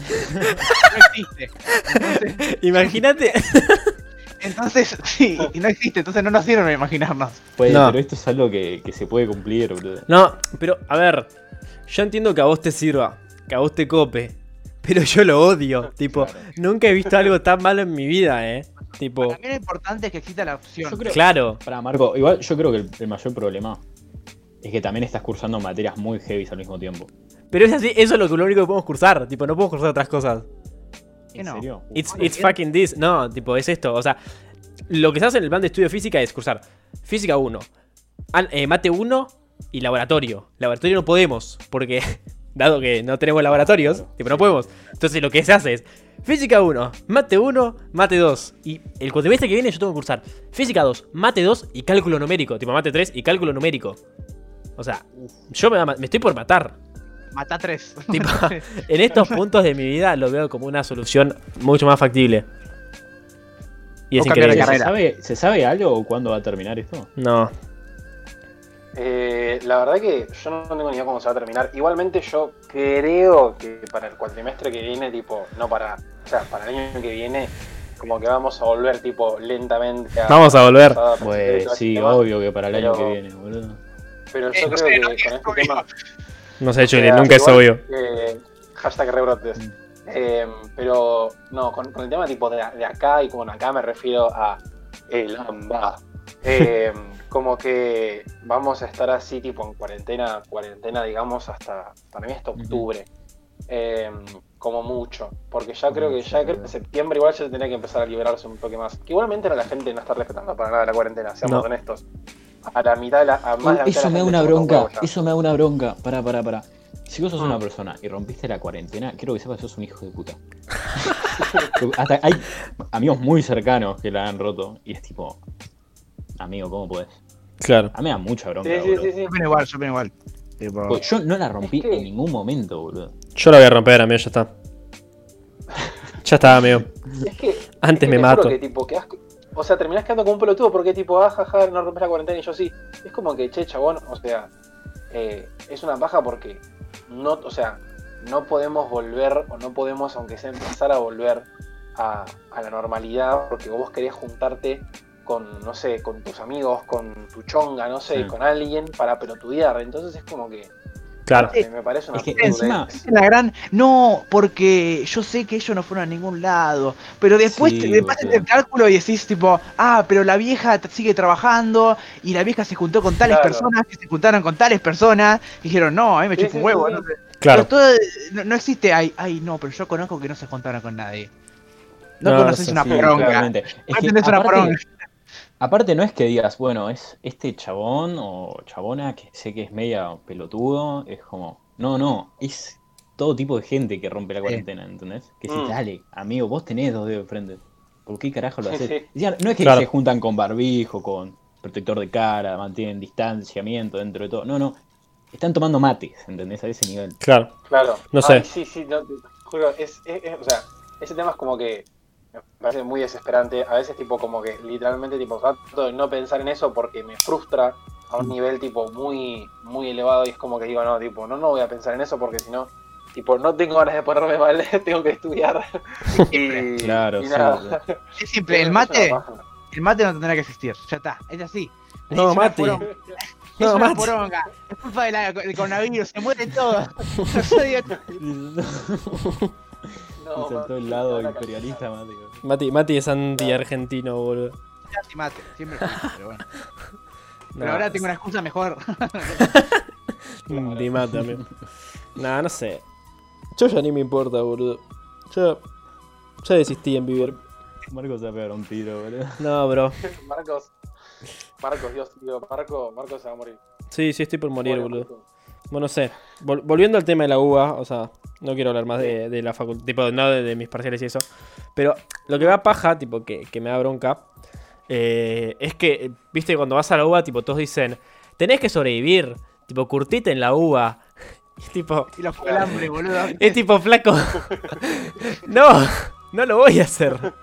no existe. Imagínate. entonces, sí, y no existe, entonces no nos sirve imaginarnos. Pues, No. Pero esto es algo que, que se puede cumplir, boludo. No, pero a ver. Yo entiendo que a vos te sirva. Que a vos te cope. Pero yo lo odio. Tipo, Claro. nunca he visto algo tan malo en mi vida, eh. Tipo, Para mí lo importante es que exista la opción. Yo creo- claro. Para Marco, igual yo creo que el, el mayor problema es que también estás cursando materias muy heavy al mismo tiempo. Pero es así, eso es lo, que- lo único que podemos cursar. Tipo, no podemos cursar otras cosas. ¿Qué ¿En no? serio? It's, it's fucking this. No, tipo, es esto. O sea, lo que se hace en el plan de estudio de física es cursar física 1, an- eh, mate 1 y laboratorio. Laboratorio no podemos, porque dado que no tenemos laboratorios, Claro, tipo, no podemos. Entonces lo que se hace es física 1, mate 1, mate 2. Y el cuatrimestre que viene yo tengo que cursar física 2, mate 2 y cálculo numérico. Tipo, mate 3 y cálculo numérico. O sea, yo me, me estoy por matar. Mata tres. Tipo, en estos puntos de mi vida lo veo como una solución mucho más factible. Y es increíble. ¿Se sabe, ¿Se sabe algo o cuándo va a terminar esto? No. Eh, la verdad que yo no tengo ni idea cómo se va a terminar. Igualmente yo creo que para el cuatrimestre que viene, tipo, no para, o sea, para el año que viene, como que vamos a volver tipo lentamente a... Vamos a volver. a- Pues sí, obvio que para el año que viene, boludo. Pero Eh, yo no creo sé, que no con es este obvio. tema... No sé, o sea, Julie, nunca es obvio. eh, hashtag rebrotes. Mm. Eh, pero no, con, con el tema tipo de, de acá y con acá me refiero a el AMBA. Eh, como que vamos a estar así tipo en cuarentena, cuarentena digamos hasta, para mí hasta octubre. Eh, como mucho. Porque ya creo que ya en septiembre igual ya tendría que empezar a liberarse un toque más. Que igualmente no, la gente no está respetando para nada la cuarentena, seamos No. honestos. A la mitad de la, a más de la mitad de Eso me da una bronca, eso me da una bronca. Pará, pará, pará. Si vos sos Mm. una persona y rompiste la cuarentena, quiero que sepas que sos un hijo de puta. Hasta hay amigos muy cercanos que la han roto y es tipo, amigo, ¿cómo puedes? Claro. A mí me da mucha bronca, Sí, sí, sí, sí. Yo opino igual, yo opino igual. Tipo, Porque Yo no la rompí Es que- en ningún momento, boludo. Yo la voy a romper, amigo, ya está. Ya está, amigo. Es que Antes Es me que mato. que, tipo, quedás- o sea, terminás quedando como un pelotudo porque tipo, ah, jaja, no rompes la cuarentena y yo sí. Es como que, che, chabón, o sea, eh, es una paja porque no, o sea, no podemos volver, o no podemos, aunque sea empezar a volver a, a la normalidad, porque vos querés juntarte con, no sé, con tus amigos, con tu chonga, no sé, Sí. con alguien para pelotudear. Entonces es como que Claro. me, me parece una Es que encima- la gran. No, porque yo sé que ellos no fueron a ningún lado. Pero después Sí, te haces el cálculo y decís, tipo, ah, pero la vieja sigue trabajando y la vieja se juntó con tales Claro. personas que se juntaron con tales personas. Y dijeron, no, a mí me Sí, chupa un huevo. sí, no. Claro. Pero todo- no, no existe, ay, ay, no, pero yo conozco que no se juntaron con nadie. No, No, conoces sí, una poronga. No tenés una poronga. Aparte no es que digas, bueno, es este chabón o chabona que sé que es media pelotudo, es como, no, no, es todo tipo de gente que rompe la cuarentena, ¿entendés? Que si Mm. dale, amigo, vos tenés dos dedos de frente, ¿por qué carajo lo haces? sí. No es que Claro. se juntan con barbijo, con protector de cara, mantienen distanciamiento dentro de todo, no, no, están tomando mates, ¿entendés? A ese nivel. Claro. Claro. No sé. Ay, sí, sí, no, te juro, es, es- es- o sea, ese tema es como que me parece muy desesperante. A veces, tipo, como que literalmente, tipo, trato de no pensar en eso porque me frustra a un nivel, tipo, muy, muy elevado. Y es como que digo, no, tipo, no, no voy a pensar en eso porque si no, tipo, no tengo ganas de ponerme mal, tengo que estudiar. y, Claro, y sí. Es simple, el mate, el mate no tendrá que existir. Ya está, es así. No, Es mate. No, es una mate. poronga. Es culpa de la- del coronavirus, se muere todo. Yo soy No, saltó el mate, lado imperialista, mate. Mati, Mati es anti-argentino, boludo. mate, siempre fui, pero bueno. Pero No, ahora tengo una excusa mejor. Ni más también. Nah, no sé. Yo ya ni me importa, boludo. Yo ya desistí en vivir. Marcos se va a pegar un tiro, boludo. No, bro. Marcos, Marcos, Dios, Marco, Marcos se va a morir. Sí, sí, estoy por morir, boludo. Marco. Bueno, no sé. Vol- volviendo al tema de la UBA, o sea, no quiero hablar más de, de la facultad, tipo, no de, de mis parciales y eso. Pero lo que va paja, tipo, que, que me da bronca, eh, es que, viste, cuando vas a la UBA, tipo, todos dicen, tenés que sobrevivir, tipo, curtite en la UBA. Y tipo, Y los boludo. es tipo, flaco. no, no lo voy a hacer.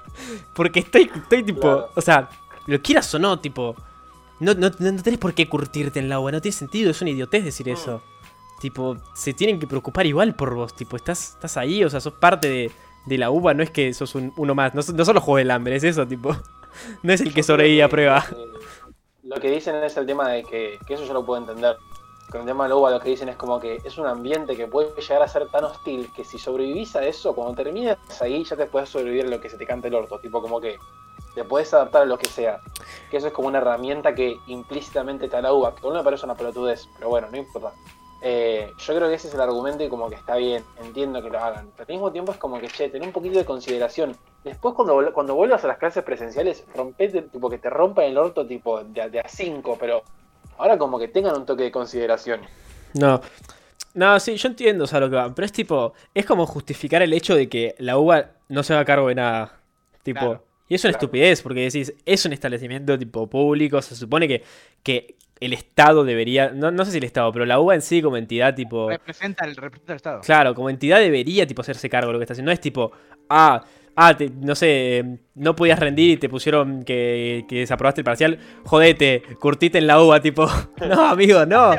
Porque estoy, estoy tipo, Claro. o sea, lo quieras o no, tipo, no, no, no tenés por qué curtirte en la UBA, no tiene sentido, es una idiotez decir eso. Tipo, se tienen que preocupar igual por vos, tipo, estás, estás ahí, o sea, sos parte de, de la UBA, no es que sos un- uno más, no, no son los juegos del hambre, es eso, tipo. No es el que sobrevive a prueba. Eh, Lo que dicen es el tema de que, que eso yo lo puedo entender. Con el tema de la uva lo que dicen es como que es un ambiente que puede llegar a ser tan hostil que si sobrevivís a eso, cuando termines ahí ya te puedes sobrevivir a lo que se te cante el orto. Tipo como que te puedes adaptar a lo que sea. Que eso es como una herramienta que implícitamente te da la uva. Que a uno me parece una pelotudez, pero bueno, no importa. Eh, yo creo que ese es el argumento y como que está bien, entiendo que lo hagan. Pero al mismo tiempo es como que, che, ten un poquito de consideración. Después cuando, cuando vuelvas a las clases presenciales, rompete, tipo que te rompan el orto tipo de, a- de a 5, pero ahora como que tengan un toque de consideración. No. No, sí, yo entiendo, o sea, lo que va. Pero es tipo, es como justificar el hecho de que la UBA no se haga cargo de nada. Tipo, Claro, y es una claro. estupidez, porque decís, es un establecimiento tipo público, se supone que, que el Estado debería, no, no sé si el Estado, pero la UBA en sí como entidad tipo... Representa el, representa el Estado. Claro, como entidad debería tipo hacerse cargo de lo que está haciendo. No es tipo, ah, ah, te- no sé, eh, no podías rendir y te pusieron que, que desaprobaste el parcial. Jodete, curtite en la uva, tipo. No, amigo, no.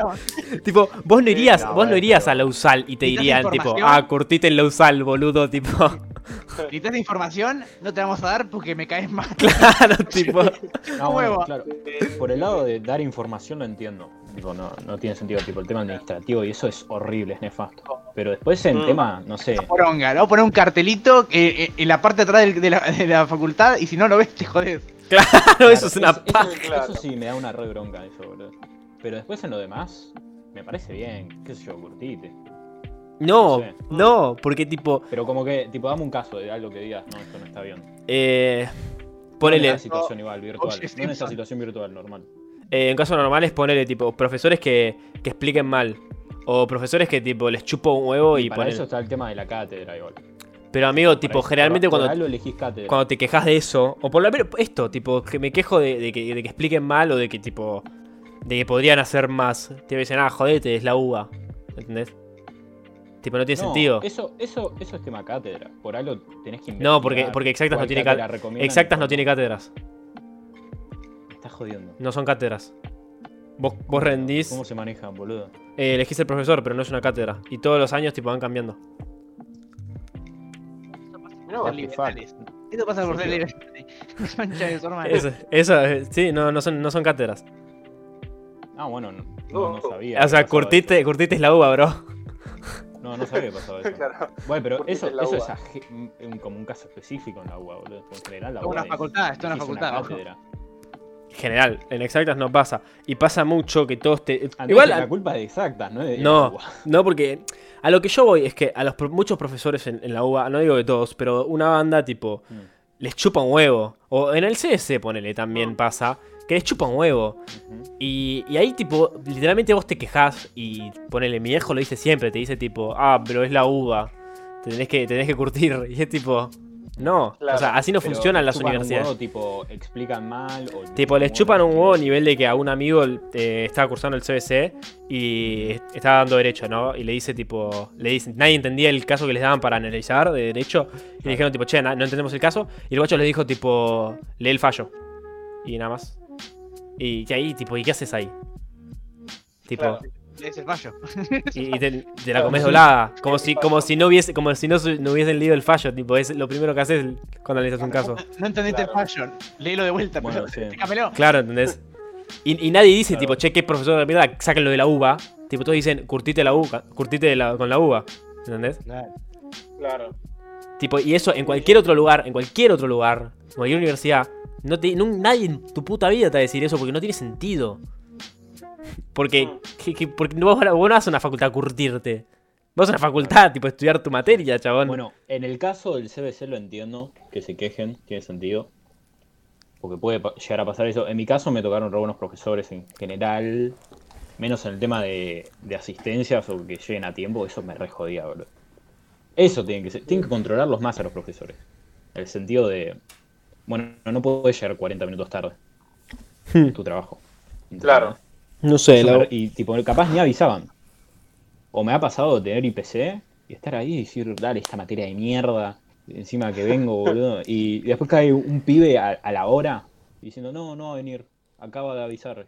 tipo, vos no irías, no, vos no irías a la USAL y te ¿Necesitas dirían, tipo, ah, curtite en la USAL, boludo, tipo. Necesitas información, no te vamos a dar porque me caes mal. claro, tipo. No, bueno, claro. Por el lado de dar información lo entiendo. Tipo, no, no tiene sentido. Tipo, el tema administrativo y eso es horrible, es nefasto. Pero después en Mm. tema, no sé. Poronga, a poner un cartelito eh, eh, en la parte de atrás de, la, de la facultad y si no lo ves te jodes. Claro, eso es una eso, paja. Claro. eso sí me da una re bronca eso, boludo. Pero después en lo demás, me parece bien, qué sé yo, curtite. No, no sé. no, porque tipo, Pero como que, tipo, dame un caso de algo que digas, no, esto no está bien. eh. No en Ponele. esta situación igual, virtual. No en Simpson. situación virtual, normal. Eh, en casos normales, ponele tipo profesores que, que expliquen mal. O profesores que tipo les chupo un huevo y, Y para ponen. eso está el tema de la cátedra igual. Pero amigo, tipo, generalmente cuando, cuando te quejas de eso, o por lo menos esto, tipo, que me quejo de, de que, de que expliquen mal o de que tipo. de que podrían hacer más. Te dicen, ah, jodete, es la uva. ¿Entendés? Tipo, no tiene No, sentido. Eso, eso, eso es tema cátedra. Por algo tenés que No, porque, porque exactas no tiene cátedra cátedras. Exactas no tiene cátedras. Me estás jodiendo. No son cátedras. Vos, vos rendís, ¿Cómo se manejan, boludo? eh, elegís el profesor, pero no es una cátedra. Y todos los años tipo van cambiando. No. Esto pasa por ser liberales. Eso, eso, eh, sí, no, no son, no son cátedras. Ah, bueno, no, no, no sabía. O sea, curtiste, curtiste es la uva, bro. No, no sabía que pasaba eso. claro. Bueno, pero eso, la eso UBA. es un- como un caso específico en la UBA, boludo. En general, la Es una UBA facultad, es una facultad. General, en exactas no pasa. Y pasa mucho que todos te. Andrés, Igual. la culpa es de exactas, no es de No, UBA. no, porque a lo que yo voy es que a los muchos profesores en, en la UBA, no digo que todos, pero una banda tipo Mm. les chupa un huevo. O en el CS, ponele, también pasa, que les chupa un huevo. Y, y ahí, tipo, literalmente vos te quejas y ponele, mi viejo lo dice siempre, te dice tipo, ah, pero es la uva, te tenés que, te tenés que curtir. Y es tipo, No, Claro. o sea, así no funcionan las un universidades. huevo, tipo, explican mal. O Tipo, les chupan un huevo a nivel de que a un amigo eh, estaba cursando el CBC y est- estaba dando derecho, ¿no? Y le dice, tipo, le dicen, nadie entendía el caso que les daban para analizar de derecho. Y le dijeron, tipo, che, no entendemos el caso. Y el guacho les dijo, tipo, lee el fallo. Y nada más. Y que ahí, tipo, ¿y qué haces ahí? Tipo, Claro. Es el fallo. y, y te, te la comes doblada. Como si, como si no hubiese, como si no, no hubiesen leído el fallo, tipo, es lo primero que haces cuando analizas un caso. No entendiste Claro. el fallo. Léelo de vuelta, Bueno, pero sí. Claro, ¿entendés? Y, y nadie dice, Claro. tipo, che, qué profesor de mierda, sáquenlo de la uva. Tipo, todos dicen, curtite la uva, curtite de la- con la uva. ¿Entendés? Claro. Claro. Tipo, y eso en cualquier otro lugar, en cualquier otro lugar, en cualquier universidad, no te, nadie en tu puta vida te va a decir eso porque no tiene sentido. Porque, que- que- porque vos no vas a una facultad a curtirte. Vas a una facultad, tipo, estudiar tu materia, chabón. Bueno, en el caso del CBC lo entiendo, que se quejen, tiene sentido. Porque puede llegar a pasar eso. En mi caso me tocaron re buenos profesores en general. Menos en el tema de, de asistencias o que lleguen a tiempo, eso me re jodía, boludo. Eso tienen que ser, tienen que controlarlos más a los profesores. El sentido de, bueno, no puedes llegar 40 minutos tarde. Hmm. Tu trabajo. Claro. no sé, la- y tipo, capaz ni avisaban. O me ha pasado tener IPC y estar ahí y decir, dale, esta materia de mierda, encima que vengo, boludo. Y después cae un pibe a, a la hora diciendo, no, no va a venir, acaba de avisar.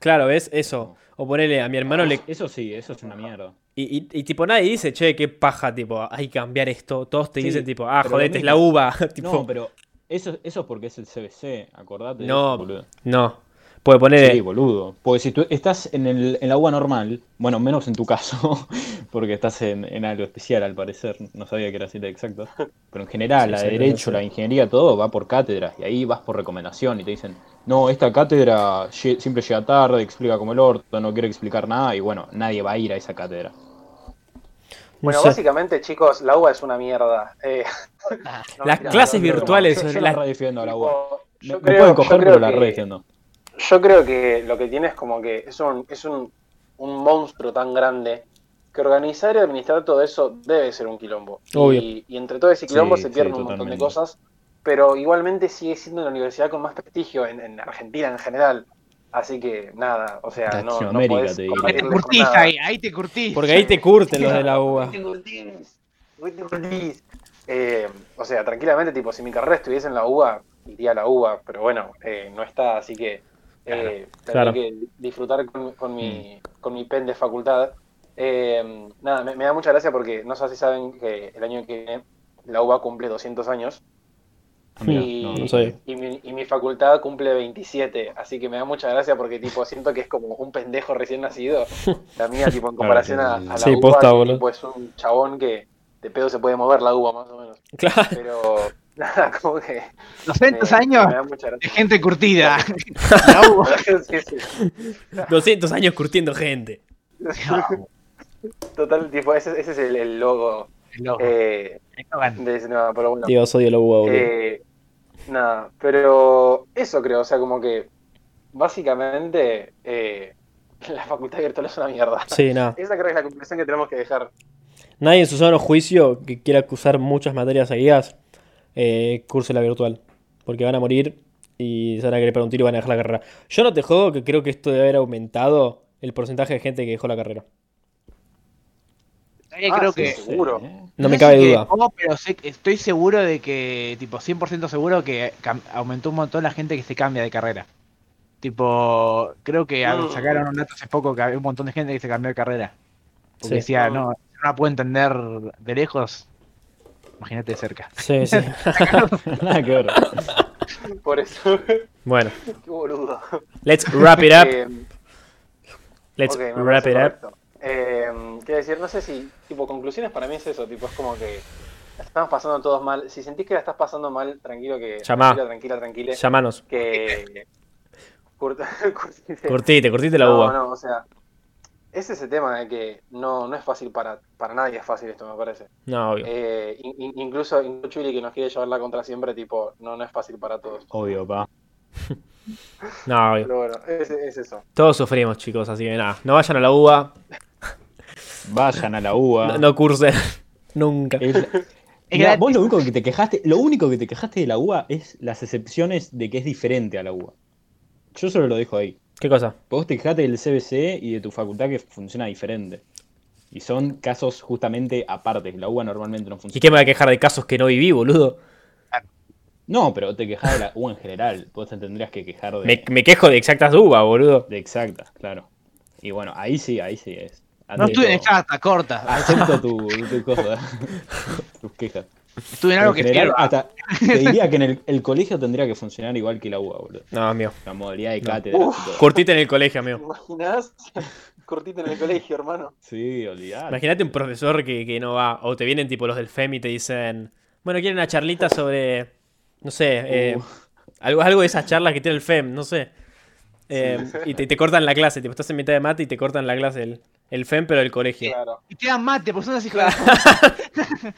claro, ¿ves? Eso. O ponele a mi hermano le, Eso sí, eso es una mierda. Y, y- y, tipo nadie dice, che, qué paja, tipo, hay que cambiar esto. Todos te Sí, dicen tipo, ah, jodete, es la uva. tipo, No, pero eso, eso es porque es el CBC, acordate. No, boludo. no. Puede poner. Sí, boludo. Porque si tú estás en, el, en la UBA normal, bueno, menos en tu caso, porque estás en, en algo especial al parecer, no sabía que era así de exacto. Pero en general, Sí, la de sí, Derecho, la ingeniería, todo va por cátedras. Y ahí vas por recomendación y te dicen, no, esta cátedra siempre llega tarde, explica como el orto, no quiere explicar nada. Y bueno, nadie va a ir a esa cátedra. No Bueno, sé. básicamente, chicos, la UBA es una mierda. Eh, no, Las clases no, no, no. virtuales Yo, yo son la las- redefiendo a la UBA. Me, yo me creo- pueden coger, pero la que- redefiendo. Yo creo que lo que tiene es como que es un, es un, un monstruo tan grande que organizar y administrar todo eso debe ser un quilombo. Obvio. Y, y entre todo ese quilombo Sí, se sí, pierden un montón de cosas, pero igualmente sigue siendo la universidad con más prestigio en, en Argentina en general. Así que nada, o sea, no, no podés te. Ahí te curtís ahí, ahí te curtís. Porque ahí te curten los de la uva. Te curtís, te curtís. Eh, o sea, tranquilamente, tipo, si mi carrera estuviese en la UBA, iría a la UBA, pero bueno, eh, no está, así que eh, tendré Claro. que disfrutar con, con mi, con mi pen de facultad. Eh, nada, me, me da mucha gracia porque no sé si saben que el año que viene la UBA cumple 200 años y, no, no sabía. y mi, y mi facultad cumple 27, así que me da mucha gracia porque tipo siento que es como un pendejo recién nacido. La mía, tipo, en comparación a, a la Sí, UBA, posta, que, tipo, es un chabón que de pedo se puede mover la UBA más o menos. Claro. Pero nada, como que 200 me- años me da mucha de gente curtida. La uva. Sí, sí. 200 años curtiendo gente. Total, tipo, ese, ese es el, el logo Eslogan. Eh, de ese no, pero bueno. Dios, odio. Eh, nada, pero eso creo, o sea, como que básicamente eh, la facultad virtual es una mierda. Sí, nada. Esa creo que es la conclusión que tenemos que dejar. Nadie en su sano juicio que quiera cursar muchas materias seguidas, eh, curse la virtual. Porque van a morir y se van a querer pegar un tiro y van a dejar la carrera. Yo no te jodo que creo que esto debe haber aumentado el porcentaje de gente que dejó la carrera. Ah, creo sí, que. seguro. ¿eh? No me cabe duda. quedó, pero sé que- estoy seguro de que, tipo, 100% seguro que aumentó un montón la gente que se cambia de carrera. Tipo, creo que Mm. sacaron un dato hace poco que había un montón de gente que se cambió de carrera. Porque Sí. decía, no, no la puedo entender de lejos. Imagínate de cerca. Sí, sí. Nada que ver. Por eso, bueno, qué boludo. let's wrap it up. Eh, Let's wrap it up. correcto. Eh, quiero decir, no sé si, tipo, conclusiones para mí es eso, tipo, es como que la estamos pasando todos mal. Si sentís que la estás pasando mal, tranquilo que. Llamá. Tranquila, tranquila, tranquila. Llámanos. Que. curt- curtite. Curtite, curtite la no, uva. no, o sea. Es ese tema de que no, no es fácil para, para nadie, es fácil esto, me parece. No, obvio. Eh, in- in- incluso, incluso Chuli, que nos quiere llevar la contra siempre, tipo, no, no es fácil para todos. Obvio, pa. No, obvio. Pero bueno, es, es eso. Todos sufrimos, chicos, así que nada. No vayan a la uva. Vayan a la UBA. No, no cursen. Nunca. Es- Es Mirá, vos lo único que te quejaste, lo único que te quejaste de la UBA es las excepciones de que es diferente a la UBA. Yo solo lo dejo ahí. ¿Qué cosa? Vos te quejaste del CBC y de tu facultad que funciona diferente. Y son casos justamente apartes. La UBA normalmente no ¿Y funciona. qué me voy a quejar de casos que no viví, boludo? No, pero te quejas de la UBA en general. Vos te tendrías que quejar de, Me, me quejo de exactas UBA, boludo. de exactas, claro. Y bueno, ahí sí, ahí sí es. No estuve en exacta, corta. Acepto tu, tu cosa, tus quejas. Estuve en algo que En general, hasta te diría que en el, el colegio tendría que funcionar igual que la UBA, boludo. No, amigo. La modalidad de cátedra. Curtite en el colegio, ¿Te amigo. imaginas? Cortito en el colegio, hermano. Sí, olvidar. Imagínate un profesor que, que no va. O te vienen tipo los del FEM y te dicen. Bueno, quieren una charlita sobre. No sé. eh, Uh. algo, algo de esas charlas que tiene el FEM, no sé. Eh, y te, te cortan la clase. Tipo, estás en mitad de mate y te cortan la clase el, el FEM, pero del colegio. Claro. Y te dan mate, porque son así hijas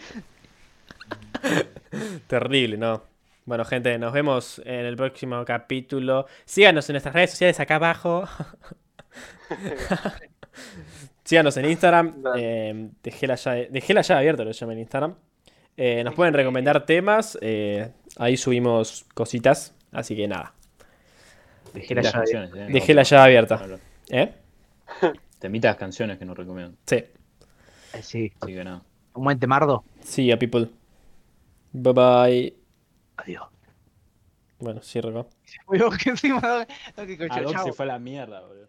Terrible, ¿no? Bueno, gente, nos vemos en el próximo capítulo. Síganos en nuestras redes sociales acá abajo. Síganos en Instagram. Eh, dejé, la llave, dejé la llave abierta, lo llamo en Instagram. Eh, nos pueden recomendar temas. eh, ahí subimos cositas. Así que nada. Dejé la las llave. canciones, eh, Dejé no, la llave abierta. no, no. ¿Eh? Temitas canciones que nos recomiendan. Sí. Eh, Sí, Así que nada. un buen temardo. Sí, a people. Bye bye. Adiós. Bueno, cierro acá. Que encima, no, no, que coño, Ah, se fue a la mierda, boludo.